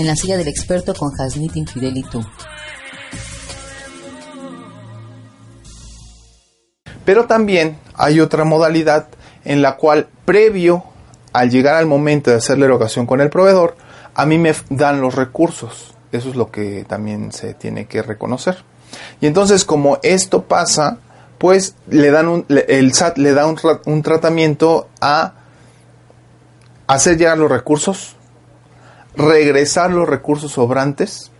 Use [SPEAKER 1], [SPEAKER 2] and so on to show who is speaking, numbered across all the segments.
[SPEAKER 1] en la silla del experto con Hasnit Infidelitu.
[SPEAKER 2] Pero también hay otra modalidad en la cual previo al llegar al momento de hacer la erogación con el proveedor, a mí me dan los recursos. Eso es lo que también se tiene que reconocer. Y entonces como esto pasa, pues le dan un, el SAT le da un tratamiento a hacer llegar los recursos, regresar los recursos sobrantes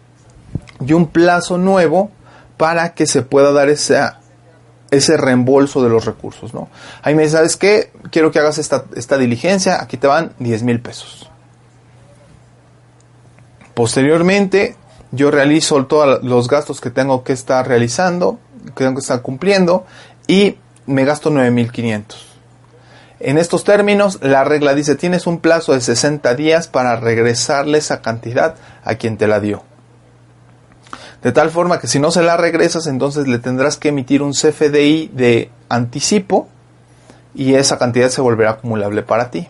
[SPEAKER 2] y un plazo nuevo para que se pueda dar ese reembolso de los recursos, ¿no? Ahí me dice, ¿sabes qué? Quiero que hagas esta, esta diligencia, aquí te van 10 mil pesos. Posteriormente, yo realizo todos los gastos que tengo que estar realizando, que tengo que estar cumpliendo, y me gasto 9,500. En estos términos, la regla dice, tienes un plazo de 60 días para regresarle esa cantidad a quien te la dio. De tal forma que si no se la regresas, entonces le tendrás que emitir un CFDI de anticipo y esa cantidad se volverá acumulable para ti.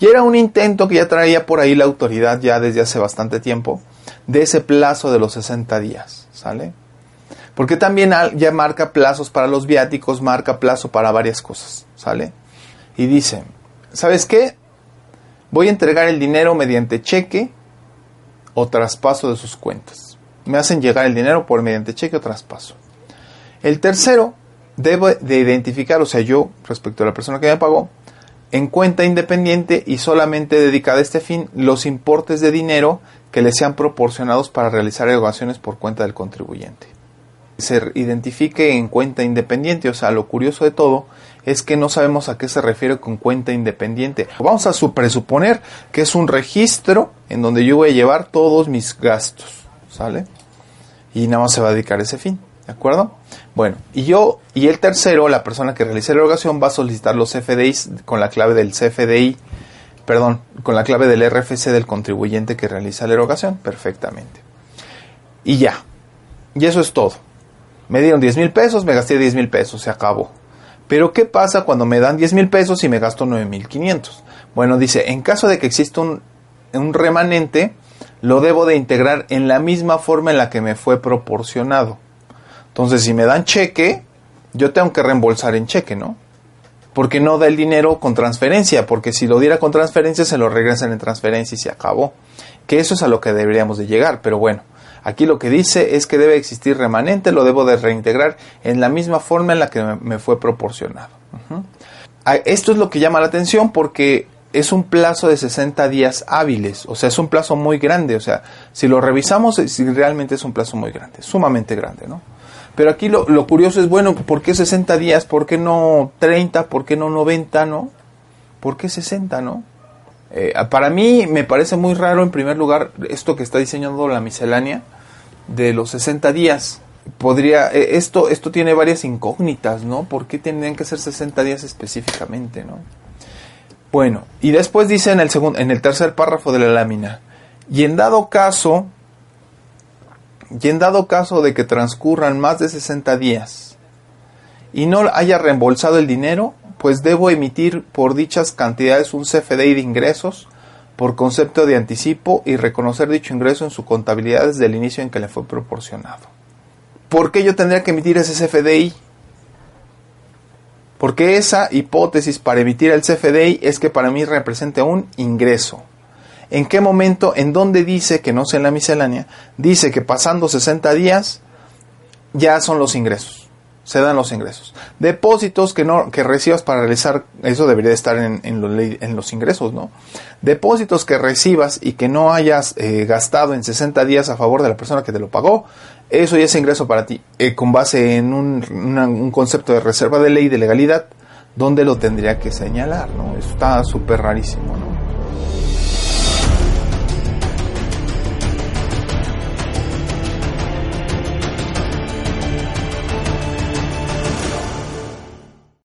[SPEAKER 2] Y era un intento que ya traía por ahí la autoridad ya desde hace bastante tiempo de ese plazo de los 60 días, ¿sale? Porque también ya marca plazos para los viáticos, marca plazo para varias cosas, ¿sale? Y dice, ¿sabes qué? Voy a entregar el dinero mediante cheque o traspaso de sus cuentas me hacen llegar el dinero por mediante cheque o traspaso. El tercero, debo de identificar, o sea, yo respecto a la persona que me pagó, en cuenta independiente y solamente dedicada a este fin los importes de dinero que le sean proporcionados para realizar erogaciones por cuenta del contribuyente. Se identifique en cuenta independiente, o sea, lo curioso de todo es que no sabemos a qué se refiere con cuenta independiente. Vamos a presuponer que es un registro en donde yo voy a llevar todos mis gastos, ¿sale? y nada más se va a dedicar a ese fin. ¿De acuerdo? Bueno, y yo, y el tercero, la persona que realice la erogación va a solicitar los CFDIs con la clave del CFDI, perdón, con la clave del RFC del contribuyente que realiza la erogación, perfectamente. Y ya, y eso es todo. Me dieron 10 mil pesos, me gasté 10 mil pesos, se acabó. Pero ¿qué pasa cuando me dan 10 mil pesos y me gasto 9 mil 500? Bueno, dice, en caso de que exista un, un remanente, lo debo de integrar en la misma forma en la que me fue proporcionado. Entonces, si me dan cheque, yo tengo que reembolsar en cheque, ¿no? Porque no da el dinero con transferencia, porque si lo diera con transferencia se lo regresan en transferencia y se acabó. Que eso es a lo que deberíamos de llegar, pero bueno, aquí lo que dice es que debe existir remanente, lo debo de reintegrar en la misma forma en la que me fue proporcionado. Esto es lo que llama la atención porque es un plazo de 60 días hábiles, o sea, es un plazo muy grande, o sea, si lo revisamos, realmente es un plazo muy grande, sumamente grande, ¿no? Pero aquí lo, curioso es, bueno, ¿por qué 60 días? ¿Por qué no 30? ¿Por qué no 90? ¿No? ¿Por qué 60? ¿No? Eh, para mí me parece muy raro, en primer lugar, esto que está diseñando la miscelánea de los 60 días. Podría, eh, esto, esto tiene varias incógnitas, ¿no? ¿Por qué tendrían que ser 60 días específicamente, ¿no? Bueno, y después dice en el, segundo, en el tercer párrafo de la lámina, y en dado caso, y en dado caso de que transcurran más de 60 días y no haya reembolsado el dinero, pues debo emitir por dichas cantidades un CFDI de ingresos por concepto de anticipo y reconocer dicho ingreso en su contabilidad desde el inicio en que le fue proporcionado. ¿Por qué yo tendría que emitir ese CFDI? Porque esa hipótesis para emitir el CFDI es que para mí representa un ingreso. ¿En qué momento, en dónde dice, que no sé en la miscelánea, dice que pasando 60 días ya son los ingresos? Se dan los ingresos. Depósitos que no que recibas para realizar, eso debería estar en, en, los, ingresos, ¿no? Depósitos que recibas y que no hayas eh, gastado en 60 días a favor de la persona que te lo pagó, eso ya es ingreso para ti, eh, con base en un, un, concepto de reserva de ley de legalidad, donde lo tendría que señalar, ¿no? Eso está súper rarísimo, ¿no?